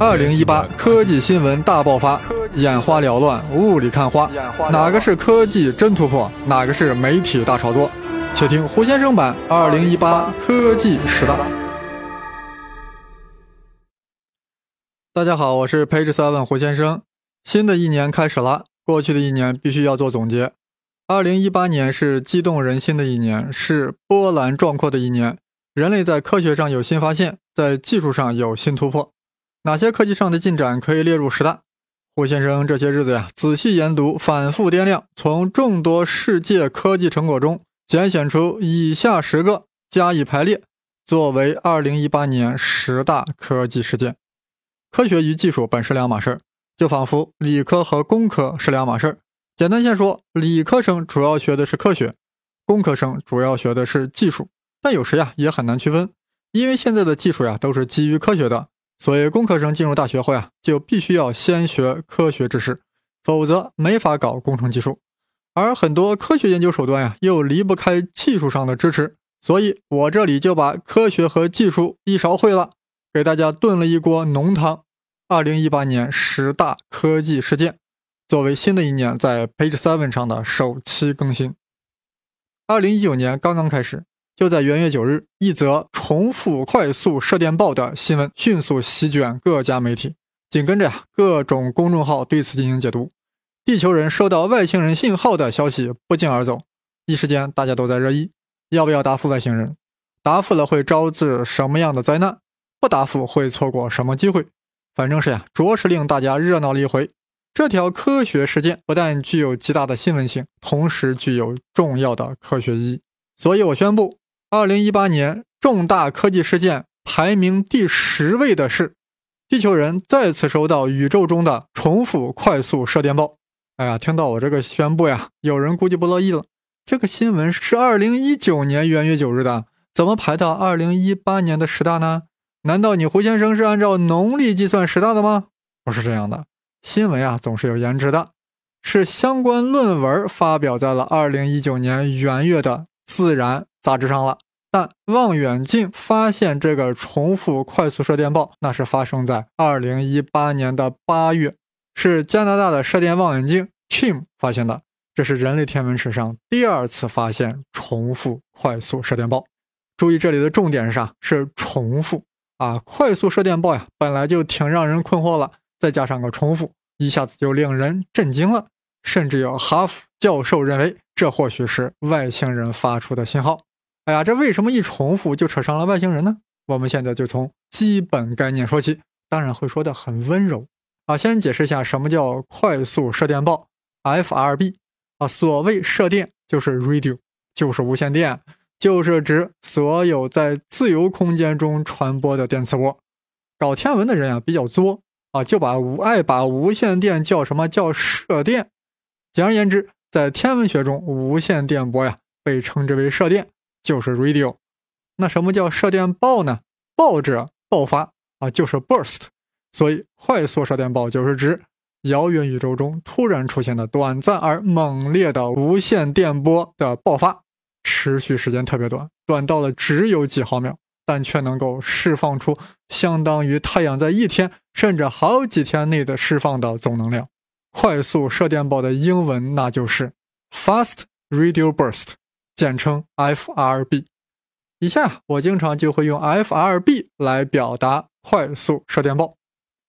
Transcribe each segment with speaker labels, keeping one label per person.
Speaker 1: 二零一八科技新闻大爆发，眼花缭乱，雾里看花，哪个是科技真突破，哪个是媒体大炒作？且听胡先生版二零一八科技十大。大家好，我是 Page Seven 胡先生。新的一年开始了，过去的一年必须要做总结。二零一八年是激动人心的一年，是波澜壮阔的一年。人类在科学上有新发现，在技术上有新突破。哪些科技上的进展可以列入十大？胡先生这些日子呀，仔细研读，反复掂量，从众多世界科技成果中拣选出以下十个，加以排列，作为二零一八年十大科技事件。科学与技术本是两码事儿，就仿佛理科和工科是两码事儿。简单先说，理科生主要学的是科学，工科生主要学的是技术。但有时呀，也很难区分，因为现在的技术呀都是基于科学的，所以工科生进入大学后呀，就必须要先学科学知识，否则没法搞工程技术。而很多科学研究手段呀，又离不开技术上的支持，所以我这里就把科学和技术一勺烩了，给大家炖了一锅浓汤。二零一八年十大科技事件，作为新的一年在 Page Seven 上的首期更新。二零一九年刚刚开始。就在元月九日，一则重复快速射电暴的新闻迅速席卷各家媒体，紧跟着呀，各种公众号对此进行解读。地球人收到外星人信号的消息不胫而走，一时间大家都在热议：要不要答复外星人？答复了会招致什么样的灾难？不答复会错过什么机会？反正是呀，着实令大家热闹了一回。这条科学事件不但具有极大的新闻性，同时具有重要的科学意义。所以我宣布。二零一八年重大科技事件排名第十位的是，地球人再次收到宇宙中的重复快速射电暴。哎呀，听到我这个宣布呀，有人估计不乐意了。这个新闻是二零一九年元月九日的，怎么排到二零一八年的十大呢？难道你胡先生是按照农历计算十大的吗？不是这样的，新闻啊总是有延迟的，是相关论文发表在了二零一九年元月的《自然》。杂志上了，但望远镜发现这个重复快速射电暴，那是发生在二零一八年的八月，是加拿大的射电望远镜 CHIM 发现的。这是人类天文史上第二次发现重复快速射电暴。注意这里的重点是啥？是重复啊！快速射电暴呀，本来就挺让人困惑了，再加上个重复，一下子就令人震惊了。甚至有哈佛教授认为，这或许是外星人发出的信号。哎呀，这为什么一重复就扯上了外星人呢？我们现在就从基本概念说起，当然会说的很温柔啊。先解释一下什么叫快速射电暴，FRB 啊。所谓射电就是 radio，就是无线电，就是指所有在自由空间中传播的电磁波。搞天文的人啊比较作啊，就把无爱把无线电叫什么叫射电。简而言之，在天文学中，无线电波呀被称之为射电。就是 radio，那什么叫射电暴呢？暴者爆发啊，就是 burst。所以快速射电暴就是指遥远宇宙中突然出现的短暂而猛烈的无线电波的爆发，持续时间特别短，短到了只有几毫秒，但却能够释放出相当于太阳在一天甚至好几天内的释放的总能量。快速射电暴的英文那就是 fast radio burst。简称 FRB。以下我经常就会用 FRB 来表达快速射电暴。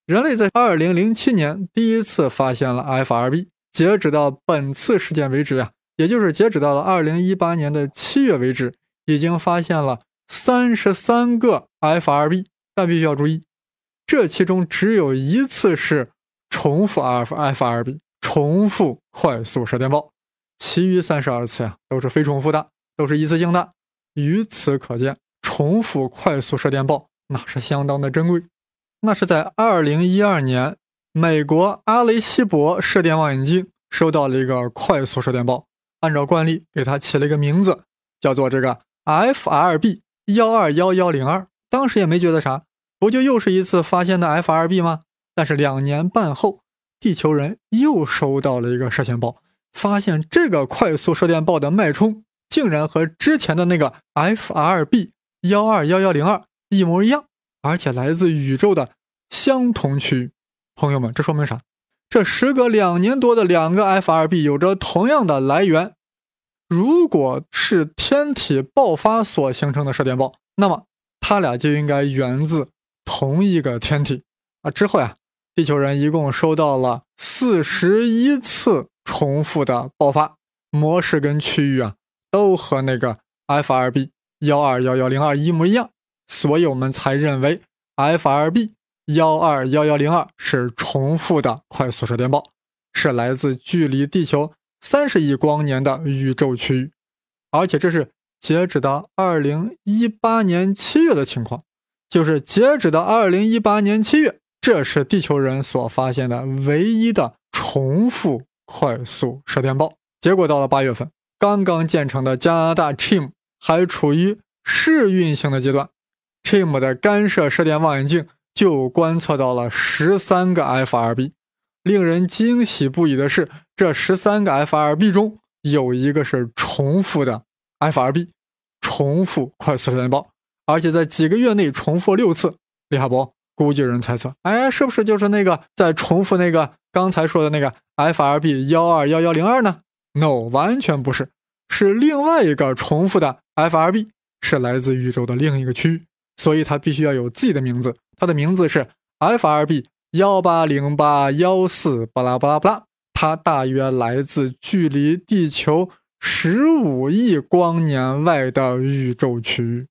Speaker 1: 人类在2007年第一次发现了 FRB，截止到本次事件为止呀，也就是截止到了2018年的七月为止，已经发现了三十三个 FRB。但必须要注意，这其中只有一次是重复 FFRB，重复快速射电暴。其余三十二次呀，都是非重复的，都是一次性的。由此可见，重复快速射电暴那是相当的珍贵。那是在二零一二年，美国阿雷西博射电望远镜收到了一个快速射电暴，按照惯例给它起了一个名字，叫做这个 FRB 幺二幺幺零二。当时也没觉得啥，不就又是一次发现的 FRB 吗？但是两年半后，地球人又收到了一个射线暴。发现这个快速射电暴的脉冲竟然和之前的那个 FRB 幺二幺幺零二一模一样而且来自宇宙的相同区域。朋友们，这说明啥？这时隔两年多的两个 FRB 有着同样的来源。如果是天体爆发所形成的射电暴，那么它俩就应该源自同一个天体啊。之后呀，地球人一共收到了四十一次重复的爆发模式跟区域啊，都和那个 F 二 B 幺二幺幺零二一模一样，所以我们才认为 F 二 B 幺二幺幺零二是重复的快速射电暴，是来自距离地球。三十亿光年的宇宙区域，而且这是截止到二零一八年七月的情况，就是截止到二零一八年七月，这是地球人所发现的唯一的重复快速射电暴。结果到了八月份，刚刚建成的加拿大 CHIM 还处于试运行的阶段，CHIM 的干涉射电望远镜就观测到了十三个 FRB。令人惊喜不已的是，这十三个 FRB 中有一个是重复的 FRB，重复快速射电暴，而且在几个月内重复六次，厉害不？估计有人猜测，哎，是不是就是那个在重复那个刚才说的那个 F R B 幺二幺幺零二呢？No，完全不是，是另外一个重复的 F R B，是来自宇宙的另一个区域，所以它必须要有自己的名字，它的名字是 F R B。幺八零八幺四巴拉巴拉巴拉，它大约来自距离地球十五亿光年外的宇宙区域。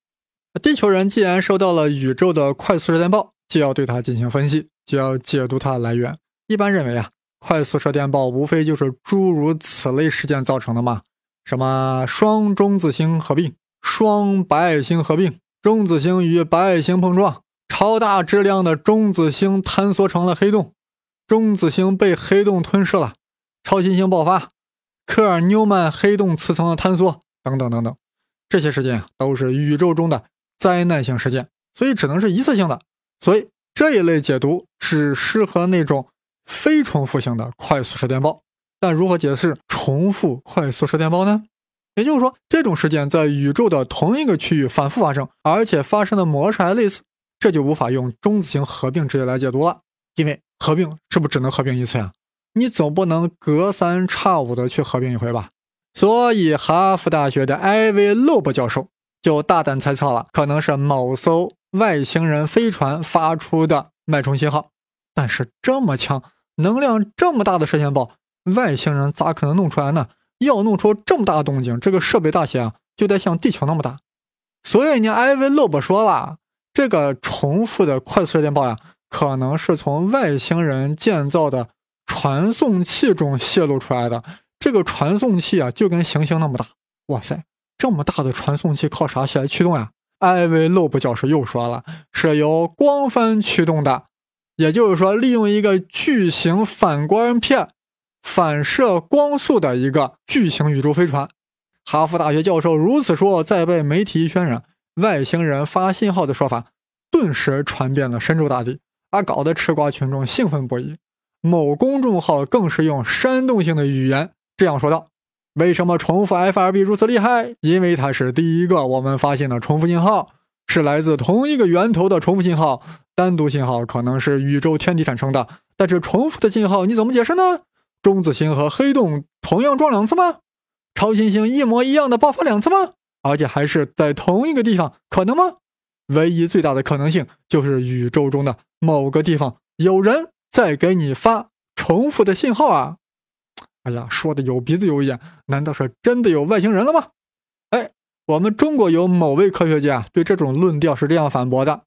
Speaker 1: 地球人既然收到了宇宙的快速射电暴，就要对它进行分析，就要解读它的来源。一般认为啊，快速射电暴无非就是诸如此类事件造成的嘛，什么双中子星合并、双白矮星合并、中子星与白矮星碰撞。超大质量的中子星坍缩成了黑洞，中子星被黑洞吞噬了，超新星爆发，科尔纽曼黑洞磁层的坍缩，等等等等，这些事件啊都是宇宙中的灾难性事件，所以只能是一次性的。所以这一类解读只适合那种非重复性的快速射电暴。但如何解释重复快速射电暴呢？也就是说，这种事件在宇宙的同一个区域反复发生，而且发生的模式还类似。这就无法用中子星合并直接来解读了，因为合并是不是只能合并一次呀？你总不能隔三差五的去合并一回吧？所以哈佛大学的艾维·洛伯教授就大胆猜测了，可能是某艘外星人飞船发出的脉冲信号。但是这么强、能量这么大的射线暴，外星人咋可能弄出来呢？要弄出这么大动静，这个设备大小啊，就得像地球那么大。所以呢，艾维·洛伯说了。这个重复的快速射电暴呀，可能是从外星人建造的传送器中泄露出来的。这个传送器啊，就跟行星那么大。哇塞，这么大的传送器靠啥起来驱动呀？艾维·洛布教授又说了，是由光帆驱动的，也就是说，利用一个巨型反光片反射光速的一个巨型宇宙飞船。哈佛大学教授如此说，再被媒体渲染。外星人发信号的说法顿时传遍了神州大地，啊，搞得吃瓜群众兴奋不已。某公众号更是用煽动性的语言这样说道：“为什么重复 F R B 如此厉害？因为它是第一个我们发现的重复信号，是来自同一个源头的重复信号。单独信号可能是宇宙天体产生的，但是重复的信号你怎么解释呢？中子星和黑洞同样撞两次吗？超新星一模一样的爆发两次吗？”而且还是在同一个地方，可能吗？唯一最大的可能性就是宇宙中的某个地方有人在给你发重复的信号啊！哎呀，说的有鼻子有眼，难道是真的有外星人了吗？哎，我们中国有某位科学家对这种论调是这样反驳的：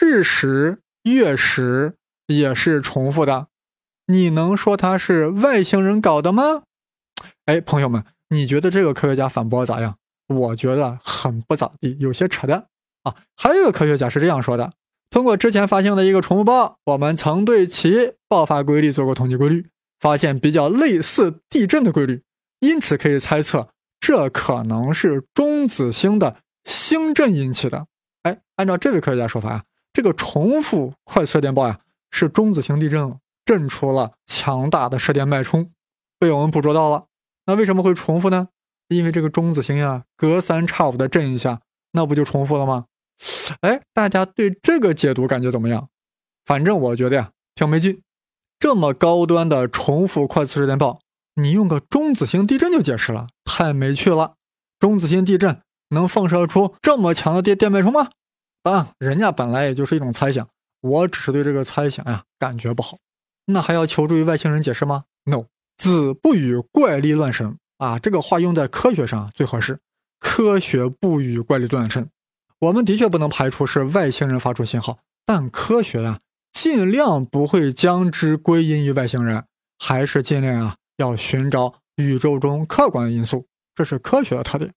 Speaker 1: 日食、月食也是重复的，你能说他是外星人搞的吗？哎，朋友们，你觉得这个科学家反驳咋样？我觉得很不咋地，有些扯淡啊！还有一个科学家是这样说的：通过之前发现的一个重复暴，我们曾对其爆发规律做过统计规律，发现比较类似地震的规律，因此可以猜测这可能是中子星的星震引起的。哎，按照这位科学家说法呀，这个重复快速电暴呀是中子星地震，震出了强大的射电脉冲，被我们捕捉到了。那为什么会重复呢？因为这个中子星呀，隔三差五的震一下，那不就重复了吗？哎，大家对这个解读感觉怎么样？反正我觉得呀，挺没劲。这么高端的重复快速射电暴，你用个中子星地震就解释了，太没趣了。中子星地震能放射出这么强的电电脉冲吗？当然，人家本来也就是一种猜想，我只是对这个猜想呀感觉不好。那还要求助于外星人解释吗？No，子不语怪力乱神啊，这个话用在科学上最合适。科学不语怪力乱神，我们的确不能排除是外星人发出信号，但科学呀，尽量不会将之归因于外星人，还是尽量啊要寻找宇宙中客观的因素，这是科学的特点。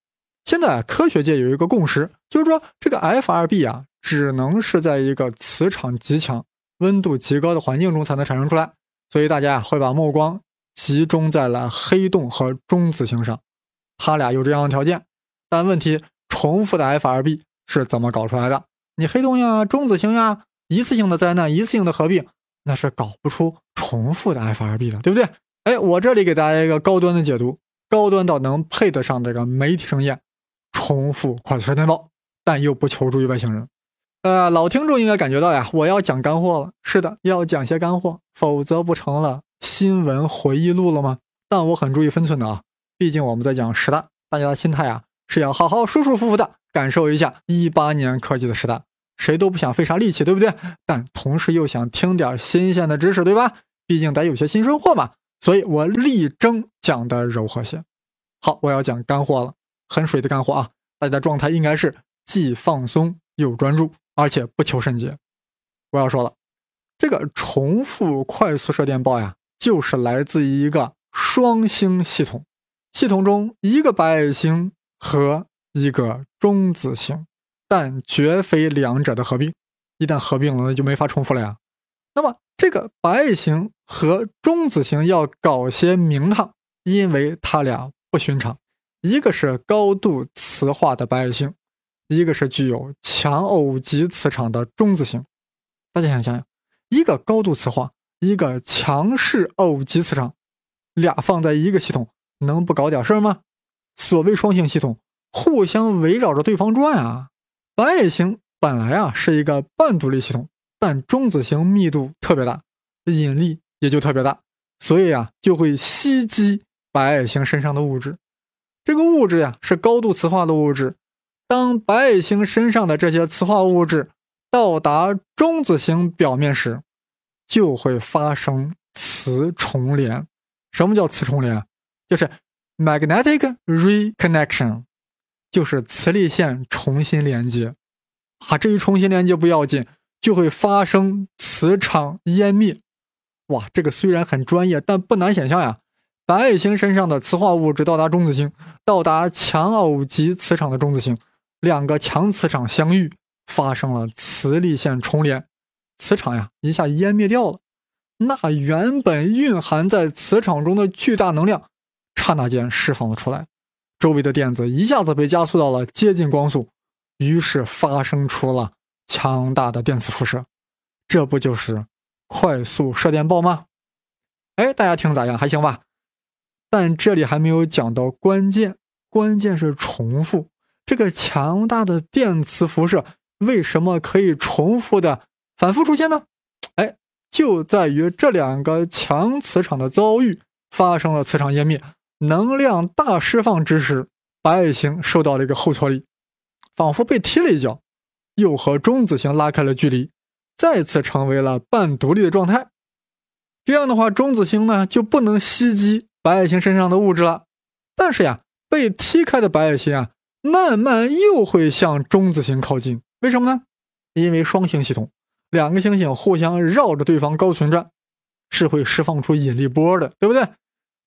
Speaker 1: 现在科学界有一个共识，就是说这个 F 二 B 啊，只能是在一个磁场极强、温度极高的环境中才能产生出来，所以大家会把目光集中在了黑洞和中子星上，它俩有这样的条件。但问题，重复的 F R B 是怎么搞出来的？你黑洞呀、中子星呀，一次性的灾难、一次性的合并，那是搞不出重复的 F R B 的，对不对？哎，我这里给大家一个高端的解读，高端到能配得上这个媒体盛宴，重复快速射电暴，但又不求助于外星人。呃，老听众应该感觉到呀，我要讲干货了。是的，要讲些干货，否则不成了新闻回忆录了吗？但我很注意分寸的啊，毕竟我们在讲十大，大家的心态啊。是要好好舒舒服服的感受一下一八年科技的时代，谁都不想费啥力气，对不对？但同时又想听点新鲜的知识，对吧？毕竟得有些新收获嘛。所以我力争讲的柔和些。好，我要讲干货了，很水的干货啊！大家状态应该是既放松又专注，而且不求甚解。我要说了，这个重复快速射电暴呀，就是来自于一个双星系统，系统中一个白矮星。和一个中子星，但绝非两者的合并。一旦合并了，那就没法重复了呀。那么这个白矮星和中子星要搞些名堂，因为它俩不寻常。一个是高度磁化的白矮星，一个是具有强偶极磁场的中子星。大家想想，一个高度磁化，一个强势偶极磁场，俩放在一个系统，能不搞点事儿吗？所谓双星系统，互相围绕着对方转啊。白矮星本来啊是一个半独立系统，但中子星密度特别大，引力也就特别大，所以啊就会吸积白矮星身上的物质。这个物质呀是高度磁化的物质。当白矮星身上的这些磁化物质到达中子星表面时，就会发生磁重联。什么叫磁重联？就是。Magnetic reconnection 就是磁力线重新连接，啊，这一重新连接不要紧，就会发生磁场湮灭。哇，这个虽然很专业，但不难想象呀。白矮星身上的磁化物质到达中子星，到达强偶极磁场的中子星，两个强磁场相遇，发生了磁力线重连，磁场呀一下湮灭掉了，那原本蕴含在磁场中的巨大能量。刹那间释放了出来，周围的电子一下子被加速到了接近光速，于是发生出了强大的电磁辐射。这不就是快速射电暴吗？哎，大家听咋样？还行吧？但这里还没有讲到关键，关键是重复。这个强大的电磁辐射为什么可以重复的反复出现呢？哎，就在于这两个强磁场的遭遇发生了磁场湮灭。能量大释放之时，白矮星受到了一个后挫力，仿佛被踢了一脚，又和中子星拉开了距离，再次成为了半独立的状态。这样的话，中子星呢就不能袭击白矮星身上的物质了。但是呀，被踢开的白矮星啊，慢慢又会向中子星靠近。为什么呢？因为双星系统，两个星星互相绕着对方高旋转，是会释放出引力波的，对不对？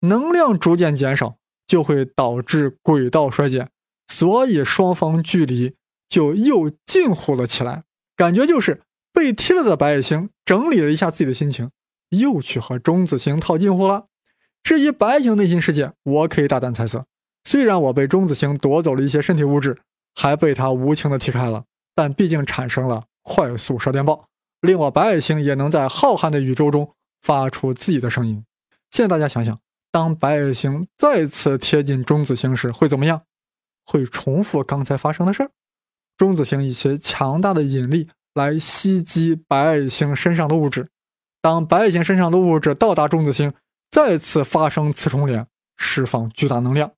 Speaker 1: 能量逐渐减少，就会导致轨道衰减，所以双方距离就又近乎了起来。感觉就是被踢了的白矮星整理了一下自己的心情，又去和中子星套近乎了。至于白矮星内心世界，我可以大胆猜测：虽然我被中子星夺走了一些身体物质，还被他无情的踢开了，但毕竟产生了快速射电暴，令我白矮星也能在浩瀚的宇宙中发出自己的声音。现在大家想想。当白矮星再次贴近中子星时，会怎么样？会重复刚才发生的事儿。中子星以其强大的引力来袭击白矮星身上的物质。当白矮星身上的物质到达中子星，再次发生磁重联，释放巨大能量，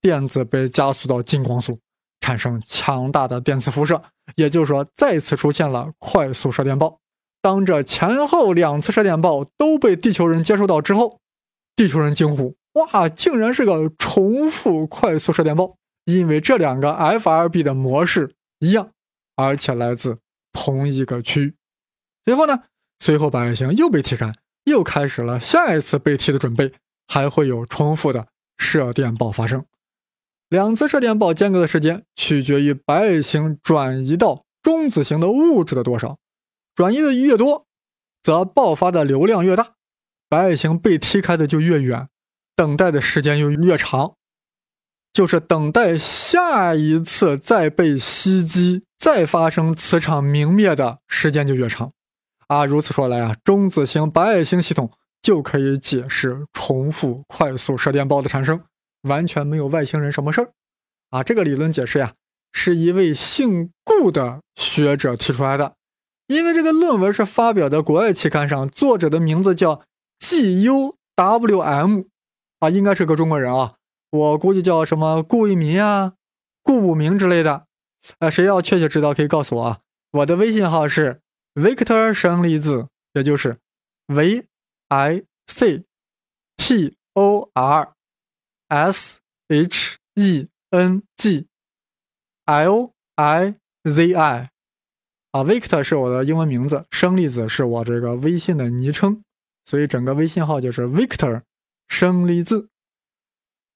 Speaker 1: 电子被加速到近光速，产生强大的电磁辐射。也就是说，再次出现了快速射电暴。当这前后两次射电暴都被地球人接收到之后，地球人惊呼：“哇，竟然是个重复快速射电暴！因为这两个 FRB 的模式一样，而且来自同一个区域。”随后呢？随后，白矮星又被踢开，又开始了下一次被踢的准备，还会有重复的射电暴发生。两次射电暴间隔的时间取决于白矮星转移到中子星的物质的多少，转移的越多，则爆发的流量越大，白矮星被踢开的就越远，等待的时间又越长，就是等待下一次再被袭击、再发生磁场明灭的时间就越长。啊，如此说来啊，中子星白矮星系统就可以解释重复快速射电暴的产生，完全没有外星人什么事儿。啊，这个理论解释呀，是一位姓顾的学者提出来的，因为这个论文是发表的国外期刊上，作者的名字叫 G U W M，啊，应该是个中国人啊，我估计叫什么顾一民啊、顾武明之类的。呃，谁要确切知道可以告诉我啊，我的微信号是。Victor 生离子，也就是 V I C T O R S H E N G L I Z I 啊，Victor 是我的英文名字，生离子是我这个微信的昵称，所以整个微信号就是 Victor 生离子。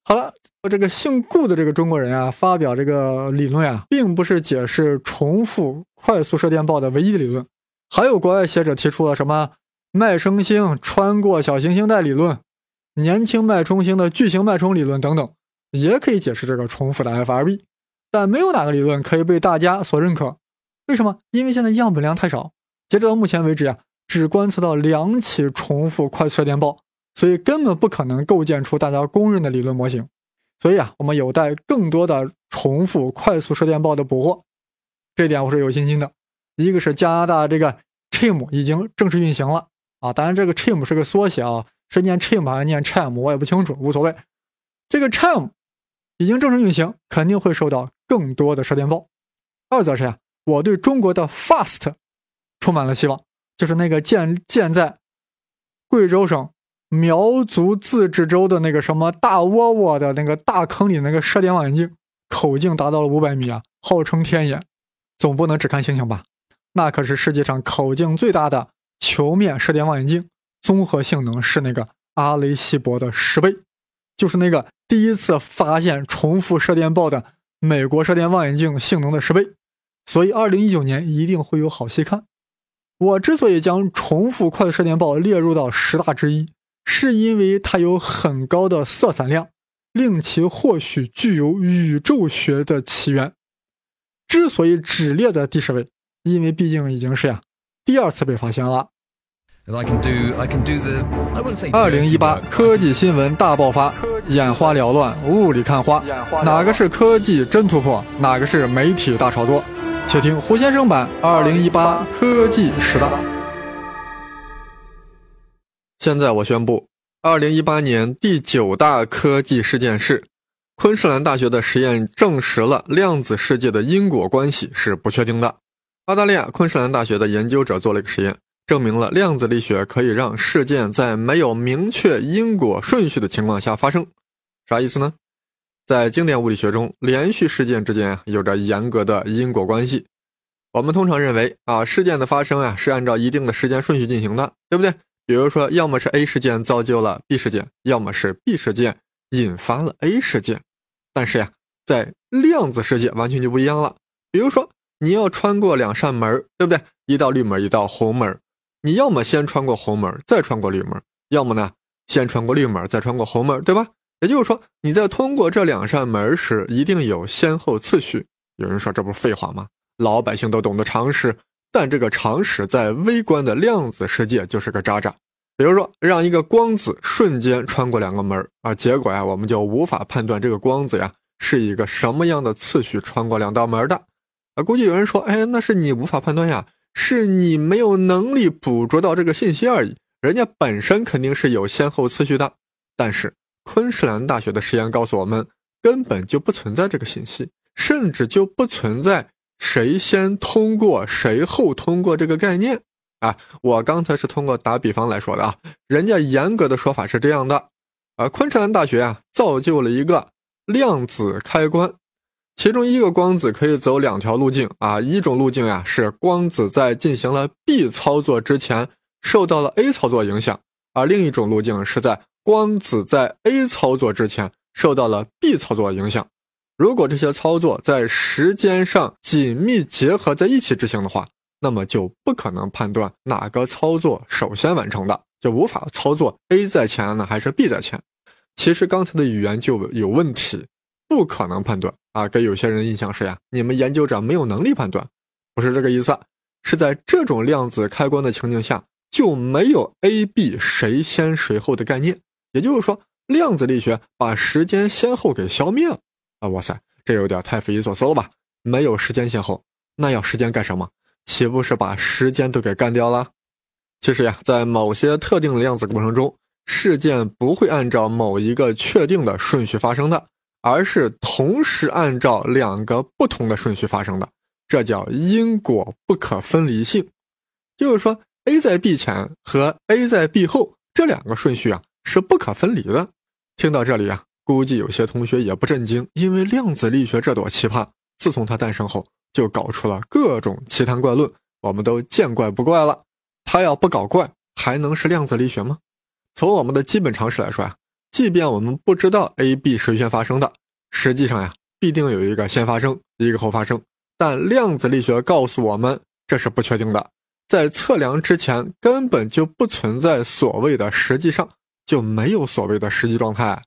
Speaker 1: 好了，这个姓顾的这个中国人啊，发表这个理论啊，并不是解释重复快速射电暴的唯一理论。还有国外学者提出了什么脉冲星穿过小行星带理论、年轻脉冲星的巨型脉冲理论等等，也可以解释这个重复的 FRB，但没有哪个理论可以被大家所认可。为什么？因为现在样本量太少，截止到目前为止呀，只观测到两起重复快速射电暴，所以根本不可能构建出大家公认的理论模型。所以啊，我们有待更多的重复快速射电暴的捕获，这点我是有信心的。一个是加拿大这个 CHIM 已经正式运行了啊，当然这个 CHIM 是个缩写啊，是念 CHIM 还是念 CHIM 我也不清楚，无所谓。这个 CHIM 已经正式运行，肯定会受到更多的射电暴。二则是呀，我对中国的 FAST 充满了希望，就是那个建建在贵州省苗族自治州的那个什么大窝窝的那个大坑里那个射电望远镜，口径达到了五百米啊，号称天眼，总不能只看星星吧？那可是世界上口径最大的球面射电望远镜，综合性能是那个阿雷西博的十倍，就是那个第一次发现重复射电暴的美国射电望远镜性能的十倍。所以，二零一九年一定会有好戏看。我之所以将重复快速射电暴列入到十大之一，是因为它有很高的色散量，令其或许具有宇宙学的起源。之所以只列在第十位。因为毕竟已经是呀第二次被发现了。二零一八科技新闻大爆发，眼花缭乱，雾里看花，哪个是科技真突破，哪个是媒体大炒作？且听胡先生版二零一八科技十大。现在我宣布，二零一八年第九大科技事件是昆士兰大学的实验证实了量子世界的因果关系是不确定的。澳大利亚昆士兰大学的研究者做了一个实验，证明了量子力学可以让事件在没有明确因果顺序的情况下发生。啥意思呢？在经典物理学中，连续事件之间有着严格的因果关系。我们通常认为啊，事件的发生啊是按照一定的时间顺序进行的，对不对？比如说，要么是 A 事件造就了 B 事件，要么是 B 事件引发了 A 事件。但是呀，在量子世界完全就不一样了。比如说。你要穿过两扇门，对不对？一道绿门，一道红门。你要么先穿过红门，再穿过绿门；要么呢，先穿过绿门，再穿过红门，对吧？也就是说，你在通过这两扇门时，一定有先后次序。有人说这不是废话吗？老百姓都懂得常识，但这个常识在微观的量子世界就是个渣渣。比如说，让一个光子瞬间穿过两个门啊，结果呀，我们就无法判断这个光子呀是一个什么样的次序穿过两道门的。
Speaker 2: 啊，估计有人说，哎，那是你无法判断呀，是你没有能力捕捉到这个信息而已。人家本身肯定是有先后次序的，但是昆士兰大学的实验告诉我们，根本就不存在这个信息，甚至就不存在谁先通过谁后通过这个概念。啊，我刚才是通过打比方来说的啊，人家严格的说法是这样的，啊，昆士兰大学啊造就了一个量子开关。其中一个光子可以走两条路径啊，一种路径呀是光子在进行了 B 操作之前受到了 A 操作影响，而另一种路径是在光子在 A 操作之前受到了 B 操作影响。如果这些操作在时间上紧密结合在一起执行的话，那么就不可能判断哪个操作首先完成的，就无法操作 A 在前呢还是 B 在前。其实刚才的语言就有问题。不可能判断啊！给有些人印象是呀，你们研究者没有能力判断，不是这个意思，是在这种量子开关的情境下就没有 A、B 谁先谁后的概念，也就是说，量子力学把时间先后给消灭了啊！哇塞，这有点太匪夷所思了吧？没有时间先后，那要时间干什么？岂不是把时间都给干掉了？其实呀，在某些特定的量子过程中，事件不会按照某一个确定的顺序发生的。而是同时按照两个不同的顺序发生的，这叫因果不可分离性。就是说，A 在 B 前和 A 在 B 后这两个顺序啊是不可分离的。听到这里啊，估计有些同学也不震惊，因为量子力学这朵奇葩，自从它诞生后就搞出了各种奇谈怪论，我们都见怪不怪了。它要不搞怪，还能是量子力学吗？从我们的基本常识来说啊。即便我们不知道 A、B 谁先发生的，实际上呀，必定有一个先发生，一个后发生。但量子力学告诉我们，这是不确定的，在测量之前根本就不存在所谓的实际上，就没有所谓的实际状态。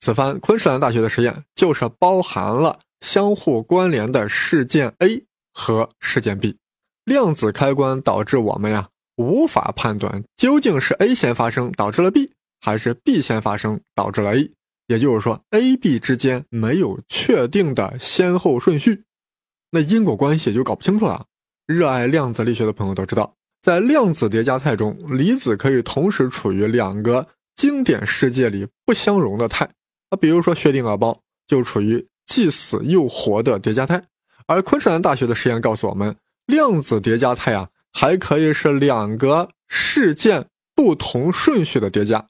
Speaker 2: 此番昆士兰大学的实验就是包含了相互关联的事件 A 和事件 B，量子开关导致我们呀无法判断究竟是 A 先发生导致了 B。还是 B 先发生导致了 A，也就是说 A、B 之间没有确定的先后顺序，那因果关系就搞不清楚了。热爱量子力学的朋友都知道，在量子叠加态中，离子可以同时处于两个经典世界里不相容的态。啊，比如说薛定谔包就处于既死又活的叠加态，而昆士兰大学的实验告诉我们，量子叠加态啊还可以是两个事件不同顺序的叠加。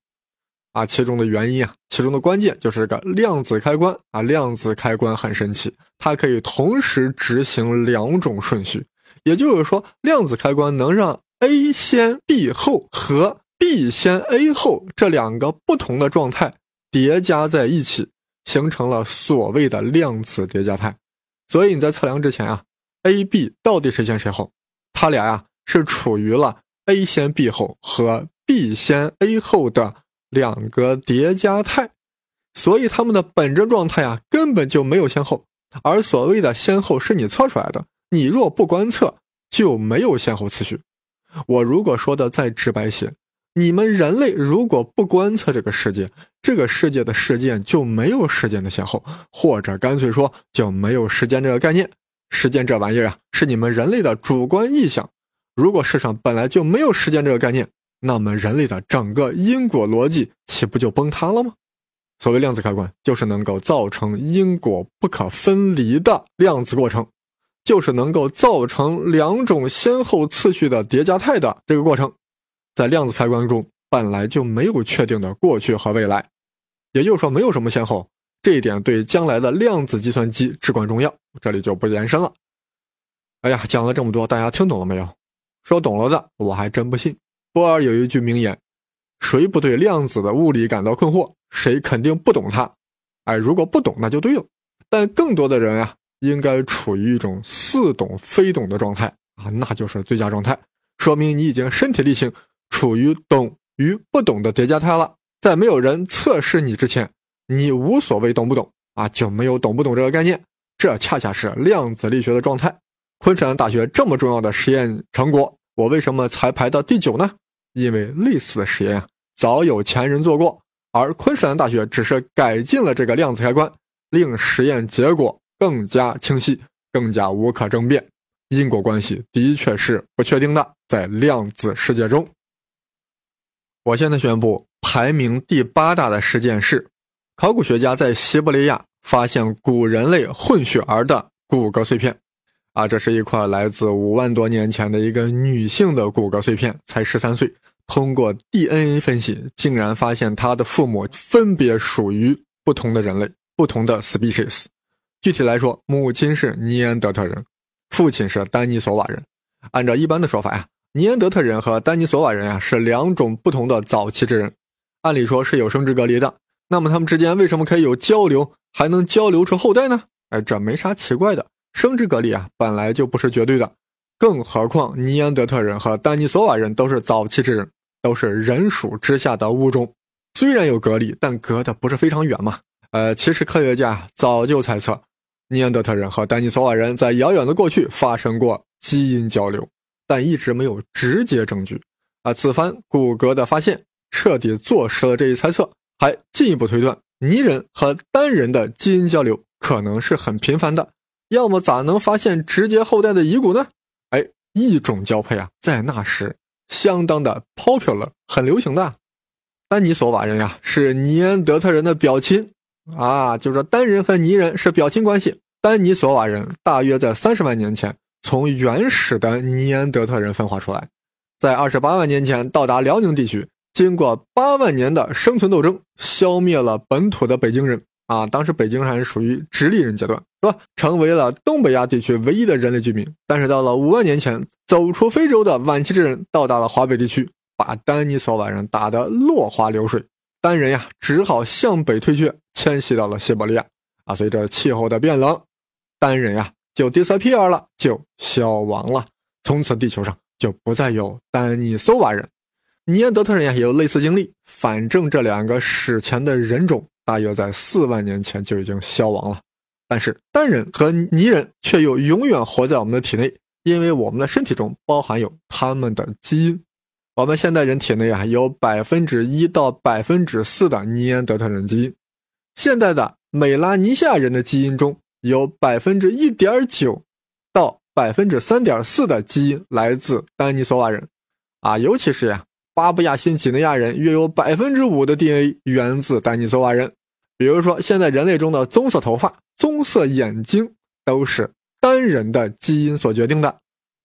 Speaker 2: 啊，其中的原因啊，其中的关键就是这个量子开关啊。量子开关很神奇，它可以同时执行两种顺序，也就是说，量子开关能让 A 先 B 后和 B 先 A 后这两个不同的状态叠加在一起，形成了所谓的量子叠加态。所以你在测量之前啊，A、B 到底谁先谁后，它俩呀是处于了 A 先 B 后和 B 先 A 后的。两个叠加态，所以它们的本质状态啊根本就没有先后，而所谓的先后是你测出来的。你若不观测，就没有先后次序。我如果说的再直白些，你们人类如果不观测这个世界，这个世界的事件就没有时间的先后，或者干脆说就没有时间这个概念。时间这玩意儿啊，是你们人类的主观臆想。如果世上本来就没有时间这个概念。那么人类的整个因果逻辑岂不就崩塌了吗？所谓量子开关，就是能够造成因果不可分离的量子过程，就是能够造成两种先后次序的叠加态的这个过程。在量子开关中，本来就没有确定的过去和未来，也就是说，没有什么先后。这一点对将来的量子计算机至关重要。这里就不延伸了。哎呀，讲了这么多，大家听懂了没有？说懂了的，我还真不信。波尔有一句名言：“谁不对量子的物理感到困惑，谁肯定不懂它。”哎，如果不懂，那就对了。但更多的人啊，应该处于一种似懂非懂的状态啊，那就是最佳状态，说明你已经身体力行，处于懂与不懂的叠加态了。在没有人测试你之前，你无所谓懂不懂啊，就没有懂不懂这个概念。这恰恰是量子力学的状态。昆士兰大学这么重要的实验成果，我为什么才排到第九呢？因为类似的实验啊，早有前人做过，而昆士兰大学只是改进了这个量子开关，令实验结果更加清晰、更加无可争辩。因果关系的确是不确定的，在量子世界中。我现在宣布，排名第八大的事件是，考古学家在西伯利亚发现古人类混血儿的骨骼碎片。啊，这是一块来自五万多年前的一个女性的骨骼碎片，才十三岁。通过 DNA 分析，竟然发现她的父母分别属于不同的人类，不同的 species。具体来说，母亲是尼安德特人，父亲是丹尼索瓦人。按照一般的说法呀，尼安德特人和丹尼索瓦人啊是两种不同的早期之人，按理说是有生殖隔离的。那么他们之间为什么可以有交流，还能交流出后代呢？哎，这没啥奇怪的。生殖隔离啊，本来就不是绝对的，更何况尼安德特人和丹尼索瓦人都是早期之人，都是人属之下的物种。虽然有隔离，但隔的不是非常远嘛。呃，其实科学家早就猜测，尼安德特人和丹尼索瓦人在遥远的过去发生过基因交流，但一直没有直接证据。啊，此番骨骼的发现彻底坐实了这一猜测，还进一步推断，泥人和丹人的基因交流可能是很频繁的。要么咋能发现直接后代的遗骨呢？哎，异种交配啊，在那时相当的 popular，很流行的。丹尼索瓦人呀，是尼安德特人的表亲啊，就是说丹人和泥人是表亲关系。丹尼索瓦人大约在三十万年前从原始的尼安德特人分化出来，在二十八万年前到达辽宁地区，经过八万年的生存斗争，消灭了本土的北京人。啊，当时北京还是属于直立人阶段，是吧？成为了东北亚地区唯一的人类居民。但是到了五万年前，走出非洲的晚期之人到达了华北地区，把丹尼索瓦人打得落花流水。丹人呀，只好向北退却，迁徙到了西伯利亚。啊，随着气候的变冷，丹人呀就 disappear 了，就消亡了。从此地球上就不再有丹尼索瓦人。尼安德特人呀也有类似经历。反正这两个史前的人种。大约在四万年前就已经消亡了，但是丹人和泥人却又永远活在我们的体内，因为我们的身体中包含有他们的基因。我们现代人体内啊有百分之一到百分之四的尼安德特人基因，现代的美拉尼西亚人的基因中有百分之一点九到百分之三点四的基因来自丹尼索瓦人，啊，尤其是呀。巴布亚新几内亚人约有百分之五的 DNA 源自丹尼索瓦人，比如说，现在人类中的棕色头发、棕色眼睛都是单人的基因所决定的。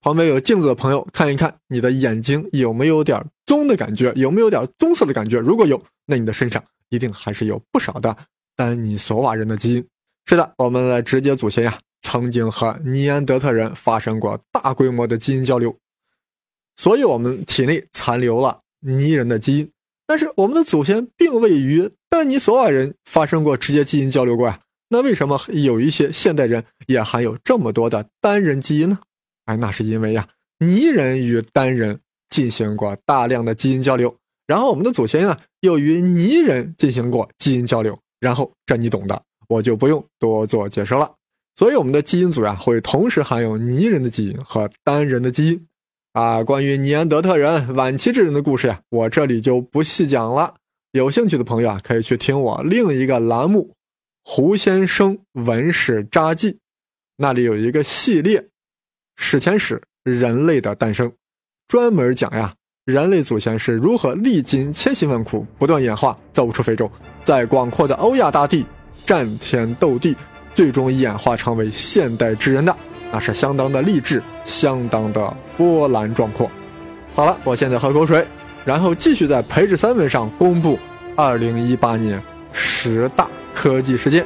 Speaker 2: 旁边有镜子的朋友，看一看你的眼睛有没有点棕的感觉，有没有点棕色的感觉？如果有，那你的身上一定还是有不少的丹尼索瓦人的基因。是的，我们的直接祖先呀，曾经和尼安德特人发生过大规模的基因交流。所以，我们体内残留了泥人的基因，但是我们的祖先并未与丹尼索瓦人发生过直接基因交流过呀。那为什么有一些现代人也含有这么多的单人基因呢？哎，那是因为呀，泥人与单人进行过大量的基因交流，然后我们的祖先呢又与泥人进行过基因交流，然后这你懂的，我就不用多做解释了。所以，我们的基因组呀会同时含有泥人的基因和单人的基因。啊，关于尼安德特人晚期智人的故事呀，我这里就不细讲了。有兴趣的朋友啊，可以去听我另一个栏目《胡先生文史札记》，那里有一个系列《史前史：人类的诞生》，专门讲呀，人类祖先是如何历经千辛万苦，不断演化，走出非洲，在广阔的欧亚大地战天斗地，最终演化成为现代之人的。那是相当的励志，相当的波澜壮阔。好了，我现在喝口水，然后继续在培智三问上公布二零一八年十大科技事件。